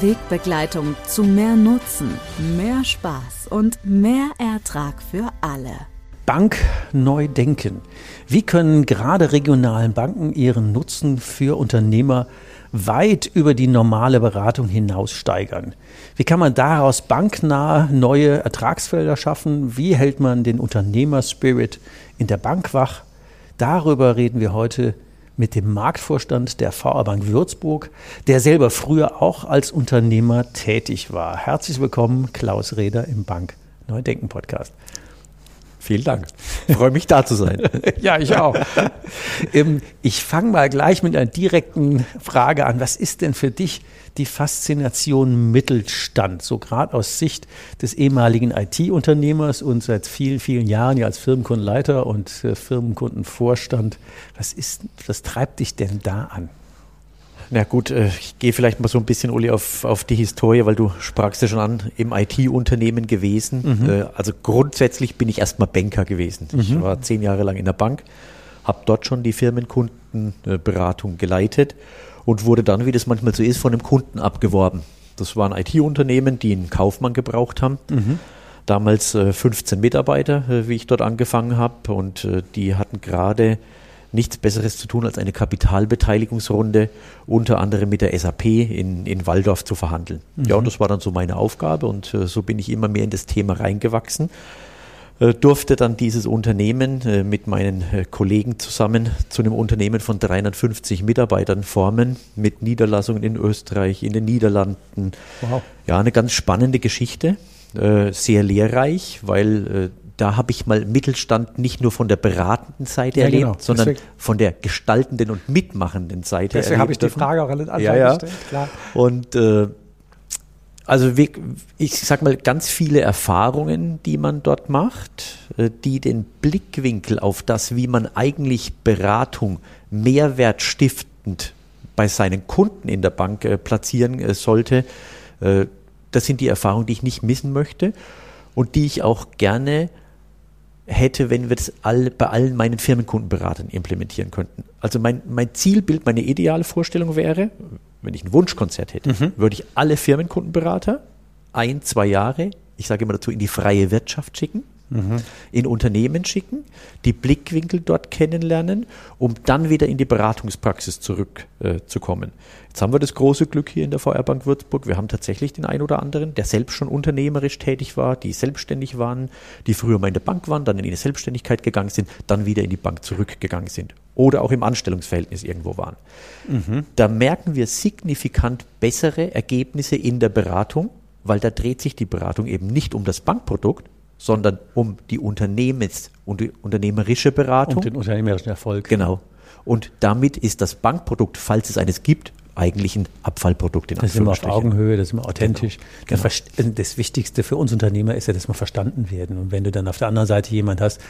Wegbegleitung zu mehr Nutzen, mehr Spaß und mehr Ertrag für alle. Bank neu denken. Wie können gerade regionalen Banken ihren Nutzen für Unternehmer weit über die normale Beratung hinaus steigern? Wie kann man daraus banknah neue Ertragsfelder schaffen? Wie hält man den Unternehmerspirit in der Bank wach? Darüber reden wir heute mit dem Marktvorstand der VR Bank Würzburg, der selber früher auch als Unternehmer tätig war. Herzlich willkommen, Klaus Reder im Bank Neudenken Podcast. Vielen Dank. Ich freue mich da zu sein. ja, ich auch. Ähm, ich fange mal gleich mit einer direkten Frage an. Was ist denn für dich die Faszination Mittelstand, so gerade aus Sicht des ehemaligen IT-Unternehmers und seit vielen, vielen Jahren ja als Firmenkundenleiter und äh, Firmenkundenvorstand. Was ist, was treibt dich denn da an? Na gut, äh, ich gehe vielleicht mal so ein bisschen, Uli, auf, auf die Historie, weil du sprachst ja schon an, im IT-Unternehmen gewesen. Mhm. Äh, also grundsätzlich bin ich erstmal Banker gewesen. Mhm. Ich war zehn Jahre lang in der Bank, habe dort schon die Firmenkundenberatung geleitet und wurde dann, wie das manchmal so ist, von einem Kunden abgeworben. Das waren IT-Unternehmen, die einen Kaufmann gebraucht haben. Mhm. Damals äh, 15 Mitarbeiter, äh, wie ich dort angefangen habe. Und äh, die hatten gerade nichts Besseres zu tun, als eine Kapitalbeteiligungsrunde unter anderem mit der SAP in, in Waldorf zu verhandeln. Mhm. Ja, und das war dann so meine Aufgabe und äh, so bin ich immer mehr in das Thema reingewachsen. Äh, durfte dann dieses Unternehmen äh, mit meinen äh, Kollegen zusammen zu einem Unternehmen von 350 Mitarbeitern formen, mit Niederlassungen in Österreich, in den Niederlanden. Wow. Ja, eine ganz spannende Geschichte, sehr lehrreich, weil da habe ich mal Mittelstand nicht nur von der beratenden Seite ja, erlebt, genau. sondern Deswegen. von der gestaltenden und mitmachenden Seite Deswegen habe ich die Frage auch alle ja, ja. gestellt, klar. Und äh, also ich sag mal ganz viele Erfahrungen, die man dort macht, äh, die den Blickwinkel auf das, wie man eigentlich Beratung mehrwertstiftend bei seinen Kunden in der Bank äh, platzieren äh, sollte, das sind die Erfahrungen, die ich nicht missen möchte und die ich auch gerne hätte, wenn wir das all, bei allen meinen Firmenkundenberatern implementieren könnten. Also mein, mein Zielbild, meine ideale Vorstellung wäre, wenn ich ein Wunschkonzert hätte, mhm. würde ich alle Firmenkundenberater ein, zwei Jahre, ich sage immer dazu, in die freie Wirtschaft schicken, mhm. in Unternehmen schicken, die Blickwinkel dort kennenlernen, um dann wieder in die Beratungspraxis zurückzukommen. Äh, Jetzt haben wir das große Glück hier in der VR Bank Würzburg. Wir haben tatsächlich den einen oder anderen, der selbst schon unternehmerisch tätig war, die selbstständig waren, die früher mal in der Bank waren, dann in die Selbstständigkeit gegangen sind, dann wieder in die Bank zurückgegangen sind oder auch im Anstellungsverhältnis irgendwo waren. Mhm. Da merken wir signifikant bessere Ergebnisse in der Beratung, weil da dreht sich die Beratung eben nicht um das Bankprodukt, sondern um die Unternehmens- und die unternehmerische Beratung. Um den unternehmerischen Erfolg. Genau. Und damit ist das Bankprodukt, falls es eines gibt, eigentlich ein Abfallprodukt. In das ist immer auf Augenhöhe, das ist immer authentisch. Genau. Das, genau. das Wichtigste für uns Unternehmer ist ja, dass wir verstanden werden. Und wenn du dann auf der anderen Seite jemand hast,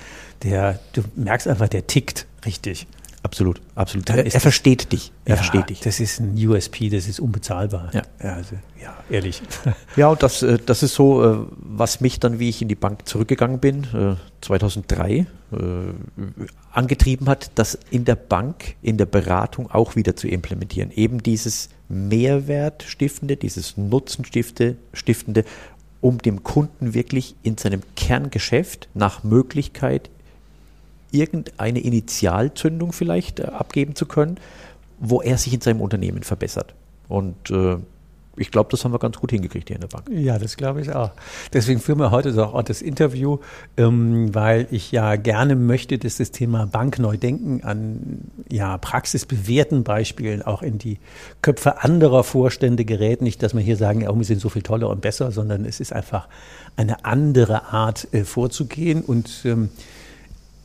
der, du merkst einfach, der tickt richtig. Absolut, absolut. Er, er versteht dich. Er ja, versteht dich. Das ist ein USP, das ist unbezahlbar. Ja, ja, also, ja ehrlich. Ja, und das, äh, das ist so, äh, was mich dann, wie ich in die Bank zurückgegangen bin, 2003, äh, angetrieben hat, das in der Bank, in der Beratung auch wieder zu implementieren. Eben dieses Mehrwertstiftende, dieses Nutzenstiftende, um dem Kunden wirklich in seinem Kerngeschäft nach Möglichkeit irgendeine Initialzündung vielleicht äh, abgeben zu können, wo er sich in seinem Unternehmen verbessert. Und äh, ich glaube, das haben wir ganz gut hingekriegt hier in der Bank. Ja, das glaube ich auch. Deswegen führen wir heute auch das Interview, ähm, weil ich ja gerne möchte, dass das Thema Bankneudenken an ja, praxisbewährten Beispielen auch in die Köpfe anderer Vorstände gerät. Nicht, dass wir hier sagen, ja, wir sind so viel toller und besser, sondern es ist einfach eine andere Art äh, vorzugehen und ähm,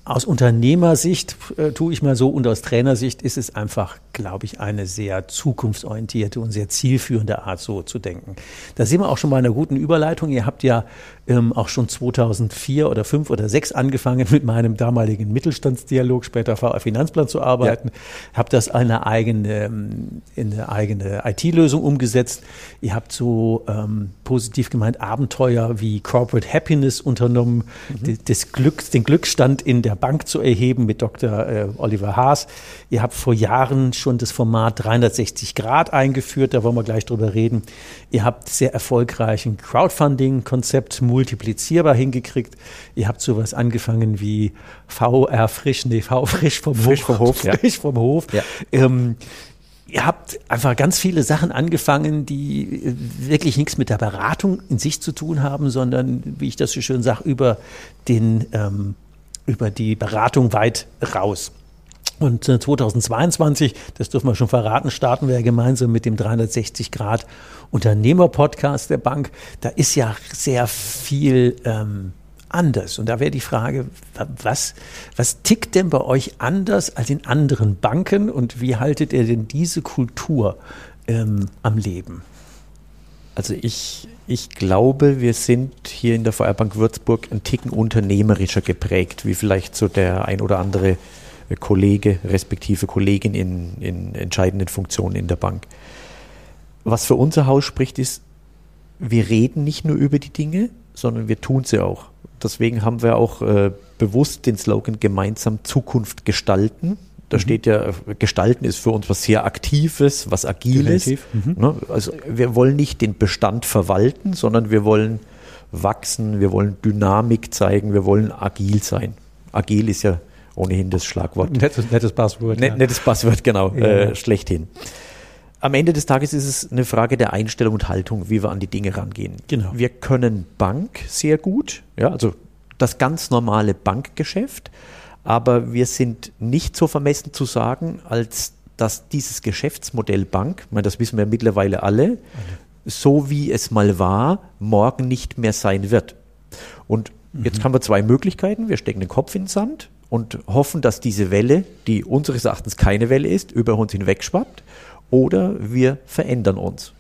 aus Unternehmersicht äh, tue ich mal so und aus Trainersicht ist es einfach, glaube ich, eine sehr zukunftsorientierte und sehr zielführende Art, so zu denken. Da sind wir auch schon bei einer guten Überleitung. Ihr habt ja ähm, auch schon 2004 oder 5 oder 6 angefangen mit meinem damaligen Mittelstandsdialog, später VR Finanzplan zu arbeiten. Ja. Habt das eine eigene, ähm, in eine eigene IT-Lösung umgesetzt. Ihr habt so ähm, positiv gemeint Abenteuer wie Corporate Happiness unternommen, mhm. des Glücks, den Glücksstand in der Bank zu erheben mit Dr. Äh, Oliver Haas. Ihr habt vor Jahren schon das Format 360 Grad eingeführt, da wollen wir gleich drüber reden. Ihr habt sehr erfolgreichen Crowdfunding-Konzept multiplizierbar hingekriegt. Ihr habt sowas angefangen wie VR frisch, nee, V frisch vom frisch Hof. Vom Hof frisch ja. vom Hof. Ja. Ähm, ihr habt einfach ganz viele Sachen angefangen, die wirklich nichts mit der Beratung in sich zu tun haben, sondern, wie ich das so schön sage, über den, ähm, über die Beratung weit raus. Und 2022, das dürfen wir schon verraten, starten wir ja gemeinsam mit dem 360 Grad Unternehmer-Podcast der Bank. Da ist ja sehr viel ähm, anders. Und da wäre die Frage, was, was tickt denn bei euch anders als in anderen Banken und wie haltet ihr denn diese Kultur ähm, am Leben? Also ich, ich glaube, wir sind hier in der VR Bank Würzburg ein Ticken unternehmerischer geprägt, wie vielleicht so der ein oder andere Kollege respektive Kollegin in, in entscheidenden Funktionen in der Bank. Was für unser Haus spricht, ist, wir reden nicht nur über die Dinge, sondern wir tun sie auch. Deswegen haben wir auch äh, bewusst den Slogan gemeinsam Zukunft gestalten. Da mhm. steht ja, gestalten ist für uns was sehr Aktives, was Agiles. Mhm. Ne? Also wir wollen nicht den Bestand verwalten, sondern wir wollen wachsen, wir wollen Dynamik zeigen, wir wollen agil sein. Agil ist ja ohnehin das Schlagwort. Nettes, nettes Passwort. Net, ja. Nettes Passwort, genau, ja. äh, schlechthin. Am Ende des Tages ist es eine Frage der Einstellung und Haltung, wie wir an die Dinge rangehen. Genau. Wir können Bank sehr gut, ja, also das ganz normale Bankgeschäft, aber wir sind nicht so vermessen zu sagen, als dass dieses Geschäftsmodell Bank, meine, das wissen wir mittlerweile alle, alle, so wie es mal war, morgen nicht mehr sein wird. Und mhm. jetzt haben wir zwei Möglichkeiten. Wir stecken den Kopf in den Sand und hoffen, dass diese Welle, die unseres Erachtens keine Welle ist, über uns hinweg schwappt oder wir verändern uns.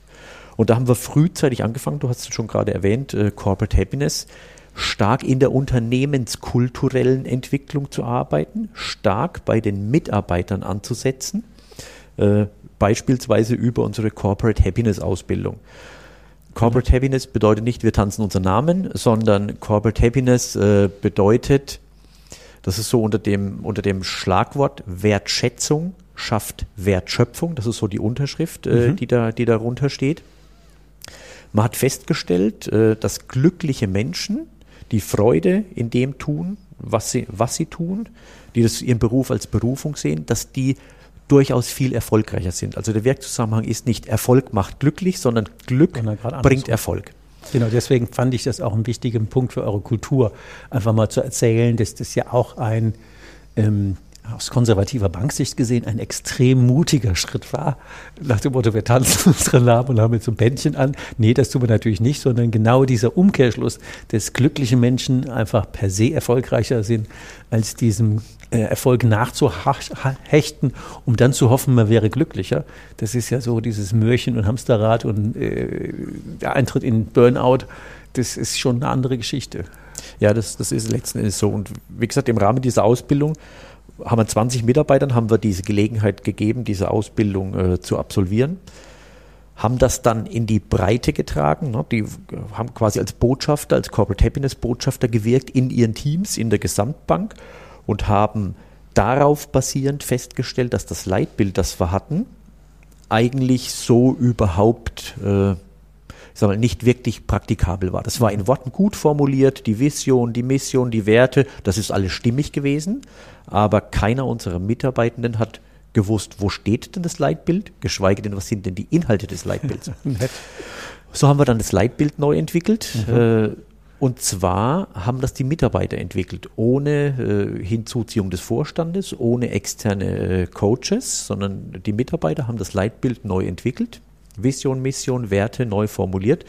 Und da haben wir frühzeitig angefangen, du hast es schon gerade erwähnt, äh, Corporate Happiness, stark in der unternehmenskulturellen Entwicklung zu arbeiten, stark bei den Mitarbeitern anzusetzen, äh, beispielsweise über unsere Corporate Happiness Ausbildung. Corporate Happiness bedeutet nicht, wir tanzen unseren Namen, sondern Corporate Happiness äh, bedeutet, das ist so unter dem, unter dem Schlagwort Wertschätzung schafft Wertschöpfung. Das ist so die Unterschrift, äh, mhm. die, da, die darunter steht. Man hat festgestellt, äh, dass glückliche Menschen die Freude in dem tun, was sie, was sie tun, die das ihren Beruf als Berufung sehen, dass die durchaus viel erfolgreicher sind. Also der Werkzusammenhang ist nicht Erfolg macht glücklich, sondern Glück bringt Erfolg. Genau, deswegen fand ich das auch einen wichtigen Punkt für eure Kultur, einfach mal zu erzählen, dass das ja auch ein ähm, aus konservativer Banksicht gesehen ein extrem mutiger Schritt war. Nach dem Motto, wir tanzen unsere Namen und haben jetzt ein Bändchen an. Nee, das tun wir natürlich nicht, sondern genau dieser Umkehrschluss des glücklichen Menschen einfach per se erfolgreicher sind, als diesem äh, Erfolg nachzuhechten, um dann zu hoffen, man wäre glücklicher. Das ist ja so dieses Mörchen und Hamsterrad und äh, der Eintritt in Burnout. Das ist schon eine andere Geschichte. Ja, das, das ist letzten Endes so. Und wie gesagt, im Rahmen dieser Ausbildung haben wir 20 Mitarbeitern, haben wir diese Gelegenheit gegeben, diese Ausbildung äh, zu absolvieren. Haben das dann in die Breite getragen. Ne? Die haben quasi als Botschafter, als Corporate Happiness Botschafter gewirkt in ihren Teams, in der Gesamtbank und haben darauf basierend festgestellt, dass das Leitbild, das wir hatten, eigentlich so überhaupt äh, sag mal, nicht wirklich praktikabel war. Das war in Worten gut formuliert, die Vision, die Mission, die Werte, das ist alles stimmig gewesen, aber keiner unserer Mitarbeitenden hat gewusst, wo steht denn das Leitbild, geschweige denn, was sind denn die Inhalte des Leitbilds. so haben wir dann das Leitbild neu entwickelt. Mhm. Äh, und zwar haben das die Mitarbeiter entwickelt, ohne äh, Hinzuziehung des Vorstandes, ohne externe äh, Coaches, sondern die Mitarbeiter haben das Leitbild neu entwickelt. Vision, Mission, Werte neu formuliert.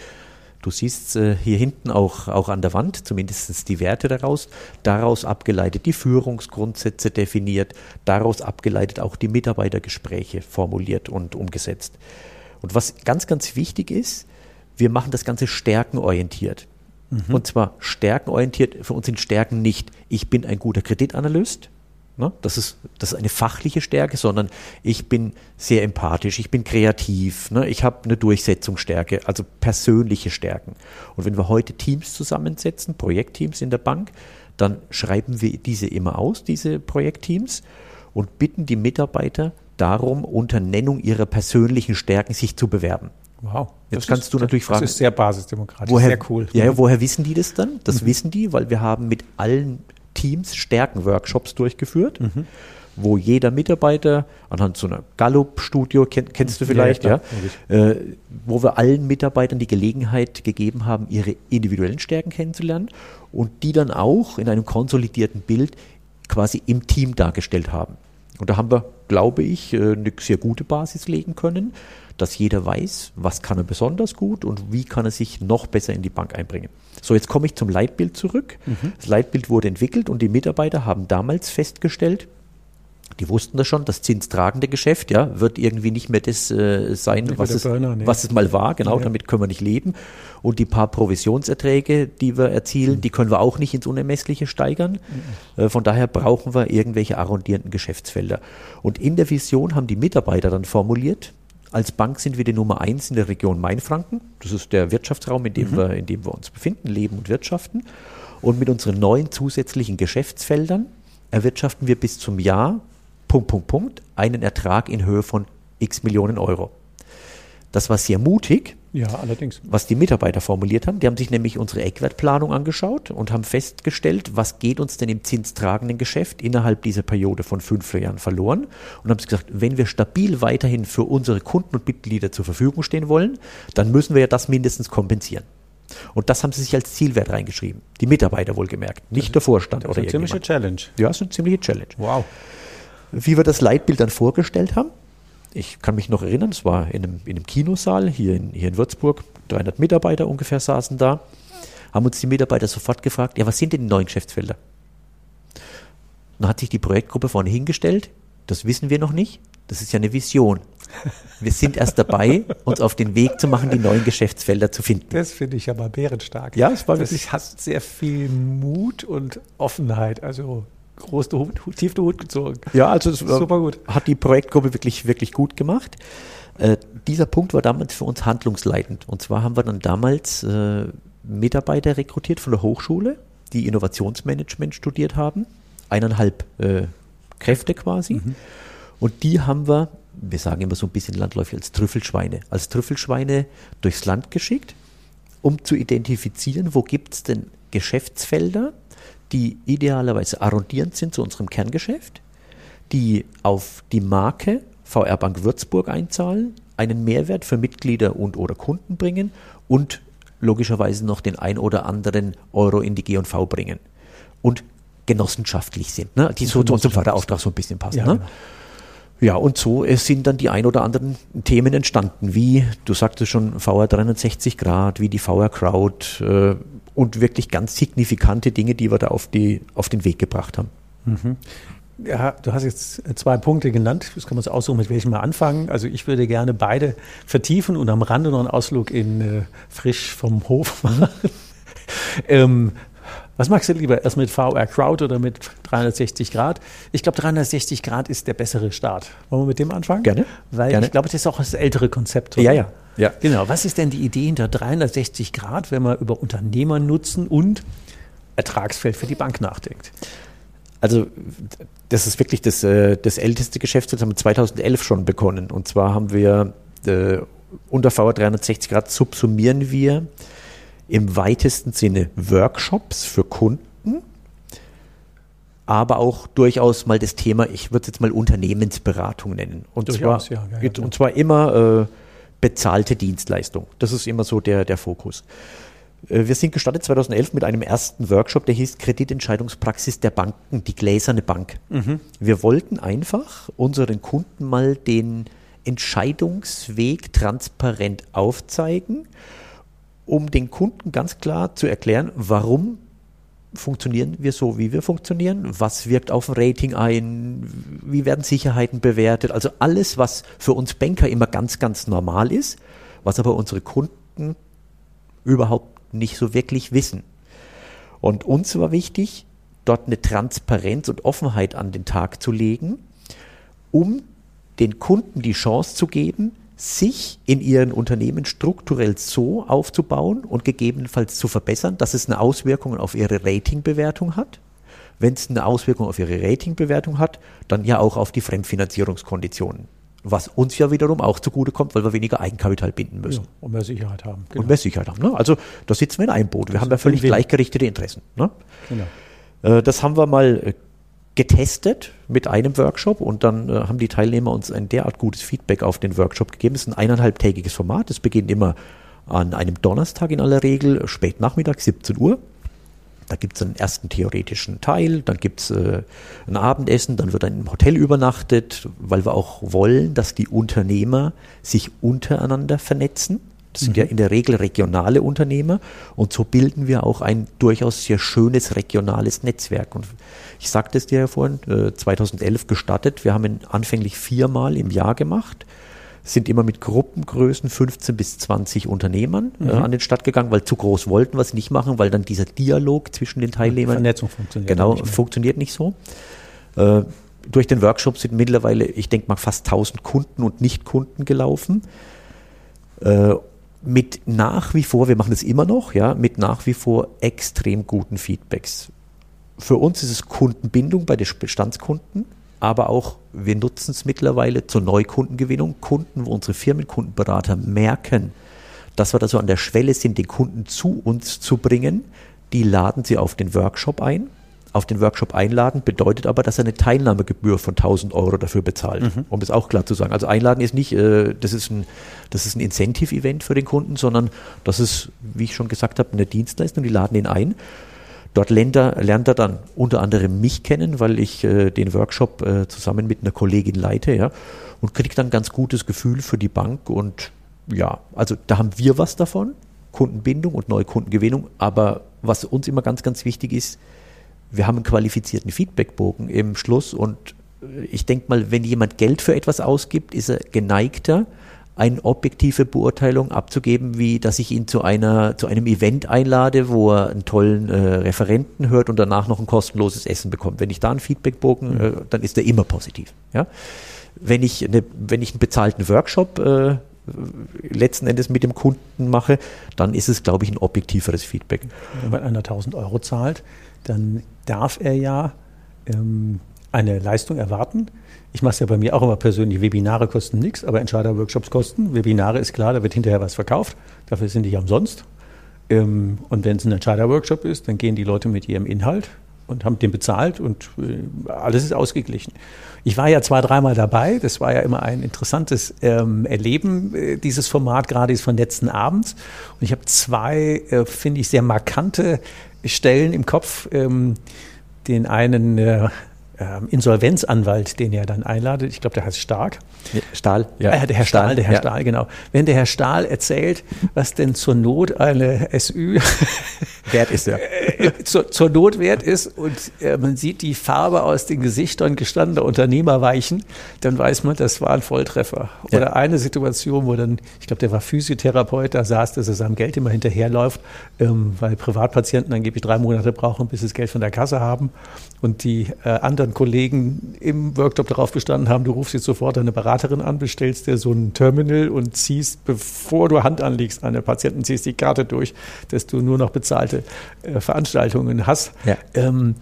Du siehst äh, hier hinten auch, auch an der Wand zumindest die Werte daraus, daraus abgeleitet die Führungsgrundsätze definiert, daraus abgeleitet auch die Mitarbeitergespräche formuliert und umgesetzt. Und was ganz, ganz wichtig ist, wir machen das Ganze stärkenorientiert. Mhm. Und zwar stärkenorientiert, für uns sind Stärken nicht, ich bin ein guter Kreditanalyst, Ne? Das, ist, das ist eine fachliche Stärke, sondern ich bin sehr empathisch, ich bin kreativ, ne? ich habe eine Durchsetzungsstärke, also persönliche Stärken. Und wenn wir heute Teams zusammensetzen, Projektteams in der Bank, dann schreiben wir diese immer aus, diese Projektteams, und bitten die Mitarbeiter darum, unter Nennung ihrer persönlichen Stärken sich zu bewerben. Wow. Jetzt das kannst ist, du natürlich fragen. Das ist sehr basisdemokratisch, woher, sehr cool. Ja, woher wissen die das dann? Das mhm. wissen die, weil wir haben mit allen Teams Stärkenworkshops durchgeführt, mhm. wo jeder Mitarbeiter anhand so einer Gallup-Studio, kenn, kennst du vielleicht, ja, ja äh, wo wir allen Mitarbeitern die Gelegenheit gegeben haben, ihre individuellen Stärken kennenzulernen und die dann auch in einem konsolidierten Bild quasi im Team dargestellt haben. Und da haben wir, glaube ich, äh, eine sehr gute Basis legen können, dass jeder weiß, was kann er besonders gut und wie kann er sich noch besser in die Bank einbringen. So, jetzt komme ich zum Leitbild zurück. Mhm. Das Leitbild wurde entwickelt und die Mitarbeiter haben damals festgestellt, die wussten das schon, das zinstragende Geschäft ja, wird irgendwie nicht mehr das äh, sein, was es, Burner, nee. was es mal war. Genau, ja. damit können wir nicht leben. Und die paar Provisionserträge, die wir erzielen, mhm. die können wir auch nicht ins Unermessliche steigern. Mhm. Äh, von daher brauchen wir irgendwelche arrondierenden Geschäftsfelder. Und in der Vision haben die Mitarbeiter dann formuliert, als Bank sind wir die Nummer eins in der Region Mainfranken. Das ist der Wirtschaftsraum, in dem, mhm. wir, in dem wir uns befinden, leben und wirtschaften. Und mit unseren neuen zusätzlichen Geschäftsfeldern erwirtschaften wir bis zum Jahr, Punkt, Punkt, Punkt, einen Ertrag in Höhe von x Millionen Euro. Das war sehr mutig, ja, allerdings. Was die Mitarbeiter formuliert haben, die haben sich nämlich unsere Eckwertplanung angeschaut und haben festgestellt, was geht uns denn im zinstragenden Geschäft innerhalb dieser Periode von fünf Jahren verloren und haben gesagt, wenn wir stabil weiterhin für unsere Kunden und Mitglieder zur Verfügung stehen wollen, dann müssen wir ja das mindestens kompensieren. Und das haben sie sich als Zielwert reingeschrieben. Die Mitarbeiter wohlgemerkt, nicht der Vorstand. Das ist eine ziemliche Challenge. Ja, das ist eine ziemliche Challenge. Wow. Wie wir das Leitbild dann vorgestellt haben, ich kann mich noch erinnern, es war in einem, in einem Kinosaal hier in, hier in Würzburg, 300 Mitarbeiter ungefähr saßen da, haben uns die Mitarbeiter sofort gefragt, ja, was sind denn die neuen Geschäftsfelder? Dann hat sich die Projektgruppe vorne hingestellt, das wissen wir noch nicht, das ist ja eine Vision. Wir sind erst dabei, uns auf den Weg zu machen, die neuen Geschäftsfelder zu finden. Das finde ich aber bärenstark. Ja, es war wirklich. Das hat sehr viel Mut und Offenheit. Also groß der Hut, tief der Hut gezogen. Ja, also es super gut. Hat die Projektgruppe wirklich, wirklich gut gemacht. Äh, dieser Punkt war damals für uns handlungsleitend. Und zwar haben wir dann damals äh, Mitarbeiter rekrutiert von der Hochschule, die Innovationsmanagement studiert haben. Eineinhalb äh, Kräfte quasi. Mhm. Und die haben wir, wir sagen immer so ein bisschen landläufig, als Trüffelschweine, als Trüffelschweine durchs Land geschickt, um zu identifizieren, wo gibt es denn Geschäftsfelder, die idealerweise arrondierend sind zu unserem Kerngeschäft, die auf die Marke VR Bank Würzburg einzahlen, einen Mehrwert für Mitglieder und oder Kunden bringen und logischerweise noch den ein oder anderen Euro in die G&V bringen und genossenschaftlich sind, ne? die so zu unserem Förderauftrag so ein bisschen passen. Ja, ne? genau. Ja, und so sind dann die ein oder anderen Themen entstanden, wie, du sagtest schon, VR 360 Grad, wie die VR Crowd, äh, und wirklich ganz signifikante Dinge, die wir da auf, die, auf den Weg gebracht haben. Mhm. Ja, du hast jetzt zwei Punkte genannt. Das kann man uns aussuchen, mit welchem wir anfangen. Also ich würde gerne beide vertiefen und am Rande noch einen Ausflug in äh, frisch vom Hof machen. ähm, was magst du lieber? Erst mit VR Crowd oder mit 360 Grad? Ich glaube, 360 Grad ist der bessere Start. Wollen wir mit dem anfangen? Gerne. Weil Gerne. ich glaube, das ist auch das ältere Konzept. Oder? Ja, ja. Ja. Genau. Was ist denn die Idee hinter 360 Grad, wenn man über Unternehmernutzen und Ertragsfeld für die Bank nachdenkt? Also das ist wirklich das, äh, das älteste Geschäft, das haben wir 2011 schon begonnen. Und zwar haben wir äh, unter VR 360 Grad subsumieren wir im weitesten Sinne Workshops für Kunden, aber auch durchaus mal das Thema, ich würde es jetzt mal Unternehmensberatung nennen. Und, durchaus, zwar, ja, ja, ja, und zwar immer äh, bezahlte Dienstleistung. Das ist immer so der, der Fokus. Äh, wir sind gestartet 2011 mit einem ersten Workshop, der hieß Kreditentscheidungspraxis der Banken, die gläserne Bank. Mhm. Wir wollten einfach unseren Kunden mal den Entscheidungsweg transparent aufzeigen, um den Kunden ganz klar zu erklären, warum funktionieren wir so, wie wir funktionieren, was wirkt auf ein Rating ein, wie werden Sicherheiten bewertet, also alles, was für uns Banker immer ganz, ganz normal ist, was aber unsere Kunden überhaupt nicht so wirklich wissen. Und uns war wichtig, dort eine Transparenz und Offenheit an den Tag zu legen, um den Kunden die Chance zu geben, sich in ihren Unternehmen strukturell so aufzubauen und gegebenenfalls zu verbessern, dass es eine Auswirkung auf ihre Ratingbewertung hat. Wenn es eine Auswirkung auf ihre Ratingbewertung hat, dann ja auch auf die Fremdfinanzierungskonditionen. Was uns ja wiederum auch zugutekommt, weil wir weniger Eigenkapital binden müssen. Ja, und mehr Sicherheit haben. Genau. Und mehr Sicherheit haben. Ne? Also da sitzen wir in einem Boot. Wir das haben ja völlig gleichgerichtete Interessen. Ne? Genau. Äh, das haben wir mal äh, getestet mit einem Workshop und dann äh, haben die Teilnehmer uns ein derart gutes Feedback auf den Workshop gegeben. Es ist ein eineinhalbtägiges Format. Es beginnt immer an einem Donnerstag in aller Regel, spät Nachmittag, 17 Uhr. Da gibt es einen ersten theoretischen Teil, dann gibt es äh, ein Abendessen, dann wird ein im Hotel übernachtet, weil wir auch wollen, dass die Unternehmer sich untereinander vernetzen. Das sind ja mhm. in der Regel regionale Unternehmer und so bilden wir auch ein durchaus sehr schönes regionales Netzwerk. Und ich sagte es dir ja vorhin, 2011 äh, gestartet. Wir haben ihn anfänglich viermal im Jahr gemacht sind immer mit Gruppengrößen 15 bis 20 Unternehmern äh, mhm. äh, an den Start gegangen, weil zu groß wollten wir es nicht machen, weil dann dieser Dialog zwischen den Teilnehmern. Vernetzung funktioniert genau, nicht funktioniert nicht so. Äh, durch den Workshop sind mittlerweile, ich denke mal, fast 1000 Kunden und Nicht-Kunden gelaufen. Äh, mit nach wie vor, wir machen das immer noch, ja, mit nach wie vor extrem guten Feedbacks. Für uns ist es Kundenbindung bei den Bestandskunden, aber auch wir nutzen es mittlerweile zur Neukundengewinnung. Kunden, wo unsere Firmenkundenberater merken, dass wir da so an der Schwelle sind, den Kunden zu uns zu bringen, die laden sie auf den Workshop ein auf den Workshop einladen, bedeutet aber, dass er eine Teilnahmegebühr von 1000 Euro dafür bezahlt, mhm. um das auch klar zu sagen. Also einladen ist nicht, äh, das ist ein, das ist ein Incentive-Event für den Kunden, sondern das ist, wie ich schon gesagt habe, eine Dienstleistung, die laden ihn ein. Dort lernt er, lernt er dann unter anderem mich kennen, weil ich äh, den Workshop äh, zusammen mit einer Kollegin leite, ja, und kriegt dann ganz gutes Gefühl für die Bank und ja, also da haben wir was davon, Kundenbindung und Neukundengewinnung, aber was uns immer ganz, ganz wichtig ist, wir haben einen qualifizierten Feedbackbogen im Schluss und ich denke mal, wenn jemand Geld für etwas ausgibt, ist er geneigter, eine objektive Beurteilung abzugeben, wie dass ich ihn zu einer zu einem Event einlade, wo er einen tollen äh, Referenten hört und danach noch ein kostenloses Essen bekommt. Wenn ich da einen Feedbackbogen, mhm. äh, dann ist der immer positiv. Ja? Wenn ich eine, wenn ich einen bezahlten Workshop äh, letzten Endes mit dem Kunden mache, dann ist es, glaube ich, ein objektiveres Feedback. Wenn man einer 1000 Euro zahlt, dann darf er ja ähm, eine Leistung erwarten. Ich mache es ja bei mir auch immer persönlich. Webinare kosten nichts, aber Entscheider-Workshops kosten. Webinare ist klar, da wird hinterher was verkauft. Dafür sind die ja umsonst. Ähm, und wenn es ein Entscheider-Workshop ist, dann gehen die Leute mit ihrem Inhalt und haben den bezahlt und äh, alles ist ausgeglichen. Ich war ja zwei, dreimal dabei. Das war ja immer ein interessantes ähm, Erleben, äh, dieses Format, gerade ist von letzten Abends. Und ich habe zwei, äh, finde ich, sehr markante Stellen im Kopf. Ähm, den einen ähm, Insolvenzanwalt, den er dann einladet. Ich glaube, der heißt Stark. Stahl, ja. Äh, der Herr Stahl, Stahl der Herr ja. Stahl, genau. Wenn der Herr Stahl erzählt, was denn zur Not eine SÜ wert ist, ja. Äh, zur, zur Not wert ist und äh, man sieht die Farbe aus den Gesichtern gestandener Unternehmer weichen, dann weiß man, das war ein Volltreffer. Ja. Oder eine Situation, wo dann, ich glaube, der war Physiotherapeut, da saß, dass er seinem Geld immer hinterherläuft, ähm, weil Privatpatienten angeblich drei Monate brauchen, bis sie das Geld von der Kasse haben und die äh, anderen anderen Kollegen im Workshop darauf bestanden haben, du rufst jetzt sofort eine Beraterin an, bestellst dir so ein Terminal und ziehst, bevor du Hand anlegst an den Patienten, ziehst die Karte durch, dass du nur noch bezahlte äh, Veranstaltungen hast. Ja. Ähm,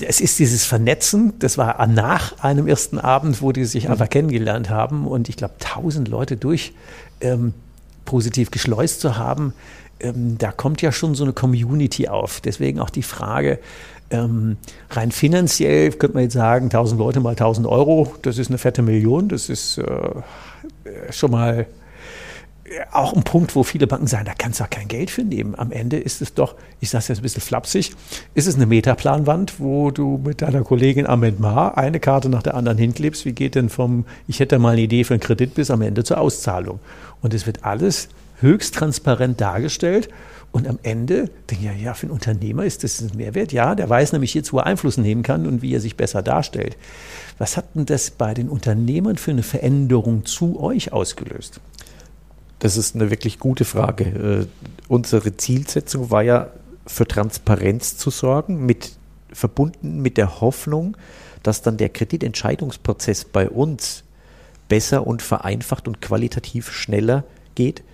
es ist dieses Vernetzen, das war nach einem ersten Abend, wo die sich mhm. einfach kennengelernt haben und ich glaube, tausend Leute durch ähm, positiv geschleust zu haben, ähm, da kommt ja schon so eine Community auf. Deswegen auch die Frage, ähm, rein finanziell könnte man jetzt sagen, 1000 Leute mal 1000 Euro, das ist eine fette Million, das ist äh, schon mal auch ein Punkt, wo viele Banken sagen, da kannst du auch kein Geld für nehmen. Am Ende ist es doch, ich sage es jetzt ein bisschen flapsig, ist es eine Metaplanwand, wo du mit deiner Kollegin Ahmed Mar eine Karte nach der anderen hinklebst. Wie geht denn vom, ich hätte mal eine Idee für einen Kredit bis am Ende zur Auszahlung? Und es wird alles höchst transparent dargestellt. Und am Ende denke ich, ja, für einen Unternehmer ist das ein Mehrwert. Ja, der weiß nämlich jetzt, wo er Einfluss nehmen kann und wie er sich besser darstellt. Was hat denn das bei den Unternehmern für eine Veränderung zu euch ausgelöst? Das ist eine wirklich gute Frage. Äh, unsere Zielsetzung war ja, für Transparenz zu sorgen, mit, verbunden mit der Hoffnung, dass dann der Kreditentscheidungsprozess bei uns besser und vereinfacht und qualitativ schneller geht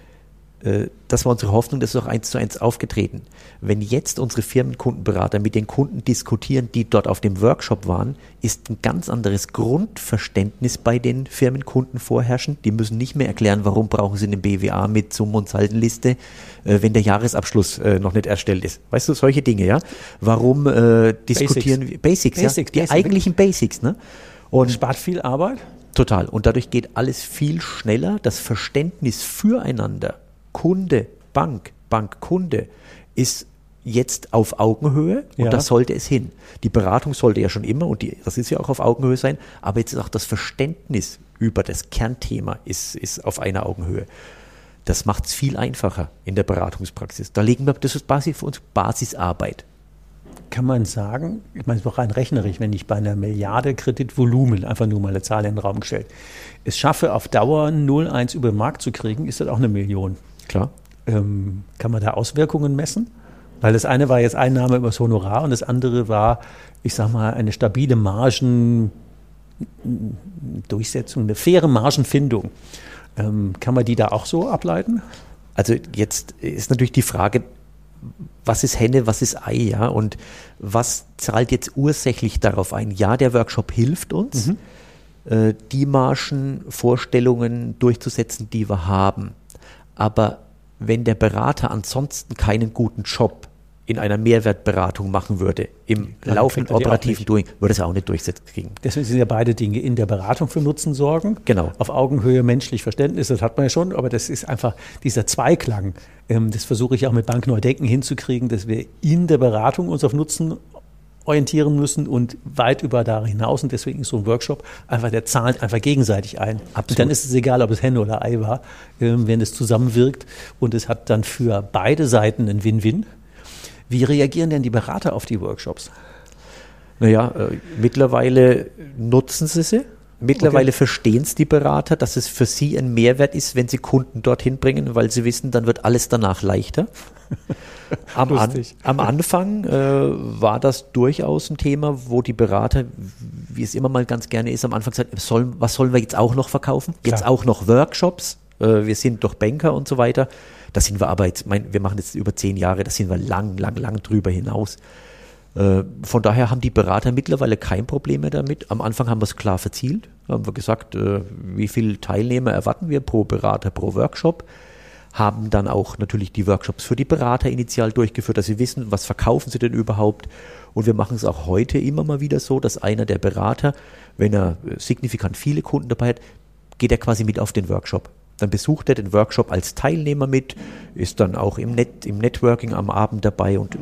das war unsere Hoffnung, das ist auch eins zu eins aufgetreten. Wenn jetzt unsere Firmenkundenberater mit den Kunden diskutieren, die dort auf dem Workshop waren, ist ein ganz anderes Grundverständnis bei den Firmenkunden vorherrschend. Die müssen nicht mehr erklären, warum brauchen sie eine BWA mit Summ- und Saldenliste, äh, wenn der Jahresabschluss äh, noch nicht erstellt ist. Weißt du, solche Dinge, ja? Warum äh, diskutieren wir Basics, Basics, ja? Die Basics. eigentlichen Basics, ne? Und spart viel Arbeit? Total. Und dadurch geht alles viel schneller. Das Verständnis füreinander Kunde, Bank, Bankkunde ist jetzt auf Augenhöhe und ja. da sollte es hin. Die Beratung sollte ja schon immer, und die, das ist ja auch auf Augenhöhe sein, aber jetzt ist auch das Verständnis über das Kernthema ist, ist auf einer Augenhöhe. Das macht es viel einfacher in der Beratungspraxis. Da legen wir, das ist Basis für uns Basisarbeit. Kann man sagen, ich meine, es ist auch rein rechnerisch, wenn ich bei einer Milliarde Kreditvolumen, einfach nur mal eine Zahl in den Raum gestellt, es schaffe, auf Dauer 0,1 über den Markt zu kriegen, ist das auch eine Million. Klar. Ähm, kann man da Auswirkungen messen? Weil das eine war jetzt Einnahme über das Honorar und das andere war, ich sag mal, eine stabile Margendurchsetzung, eine faire Margenfindung. Ähm, kann man die da auch so ableiten? Also jetzt ist natürlich die Frage, was ist Henne, was ist Ei, ja? Und was zahlt jetzt ursächlich darauf ein? Ja, der Workshop hilft uns, mhm. äh, die Margenvorstellungen durchzusetzen, die wir haben. Aber wenn der Berater ansonsten keinen guten Job in einer Mehrwertberatung machen würde, im ja, laufenden operativen Doing, würde es auch nicht durchsetzen kriegen. Deswegen sind ja beide Dinge in der Beratung für Nutzen sorgen. Genau. Auf Augenhöhe menschlich Verständnis, das hat man ja schon, aber das ist einfach dieser Zweiklang. Ähm, das versuche ich auch mit Bankneudenken hinzukriegen, dass wir in der Beratung uns auf Nutzen orientieren müssen und weit über da hinaus. Und deswegen ist so ein Workshop einfach, der zahlt einfach gegenseitig ein. Absolut. Und dann ist es egal, ob es Henne oder Ei war, ähm, wenn es zusammenwirkt. Und es hat dann für beide Seiten einen Win-Win. Wie reagieren denn die Berater auf die Workshops? Naja, äh, mittlerweile nutzen sie sie. Mittlerweile okay. verstehen es die Berater, dass es für sie ein Mehrwert ist, wenn sie Kunden dorthin bringen, weil sie wissen, dann wird alles danach leichter. Am, an, am Anfang äh, war das durchaus ein Thema, wo die Berater, wie es immer mal ganz gerne ist, am Anfang gesagt, soll, was sollen wir jetzt auch noch verkaufen? Jetzt Klar. auch noch Workshops? Äh, wir sind doch Banker und so weiter. Da sind wir aber jetzt, mein, wir machen jetzt über zehn Jahre, da sind wir lang, lang, lang drüber hinaus. Äh, von daher haben die Berater mittlerweile kein Problem mehr damit. Am Anfang haben wir es klar verzielt, haben wir gesagt, äh, wie viele Teilnehmer erwarten wir pro Berater, pro Workshop haben dann auch natürlich die Workshops für die Berater initial durchgeführt, dass sie wissen, was verkaufen sie denn überhaupt. Und wir machen es auch heute immer mal wieder so, dass einer der Berater, wenn er signifikant viele Kunden dabei hat, geht er quasi mit auf den Workshop. Dann besucht er den Workshop als Teilnehmer mit, ist dann auch im, Net, im Networking am Abend dabei und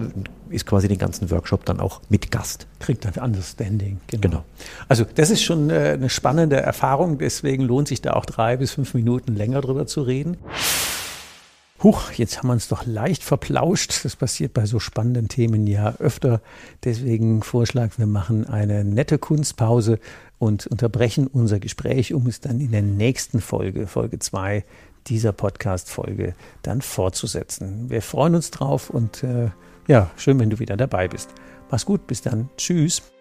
ist quasi den ganzen Workshop dann auch mit Gast. Kriegt dann Understanding. Genau. genau. Also das ist schon äh, eine spannende Erfahrung, deswegen lohnt sich da auch drei bis fünf Minuten länger drüber zu reden. Huch, jetzt haben wir uns doch leicht verplauscht. Das passiert bei so spannenden Themen ja öfter. Deswegen Vorschlag, wir machen eine nette Kunstpause und unterbrechen unser Gespräch, um es dann in der nächsten Folge, Folge 2 dieser Podcast-Folge, dann fortzusetzen. Wir freuen uns drauf und äh, ja, schön, wenn du wieder dabei bist. Mach's gut, bis dann. Tschüss.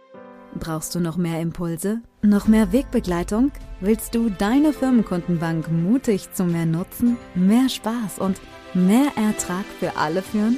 Brauchst du noch mehr Impulse? Noch mehr Wegbegleitung? Willst du deine Firmenkundenbank mutig zu mehr Nutzen, mehr Spaß und mehr Ertrag für alle führen?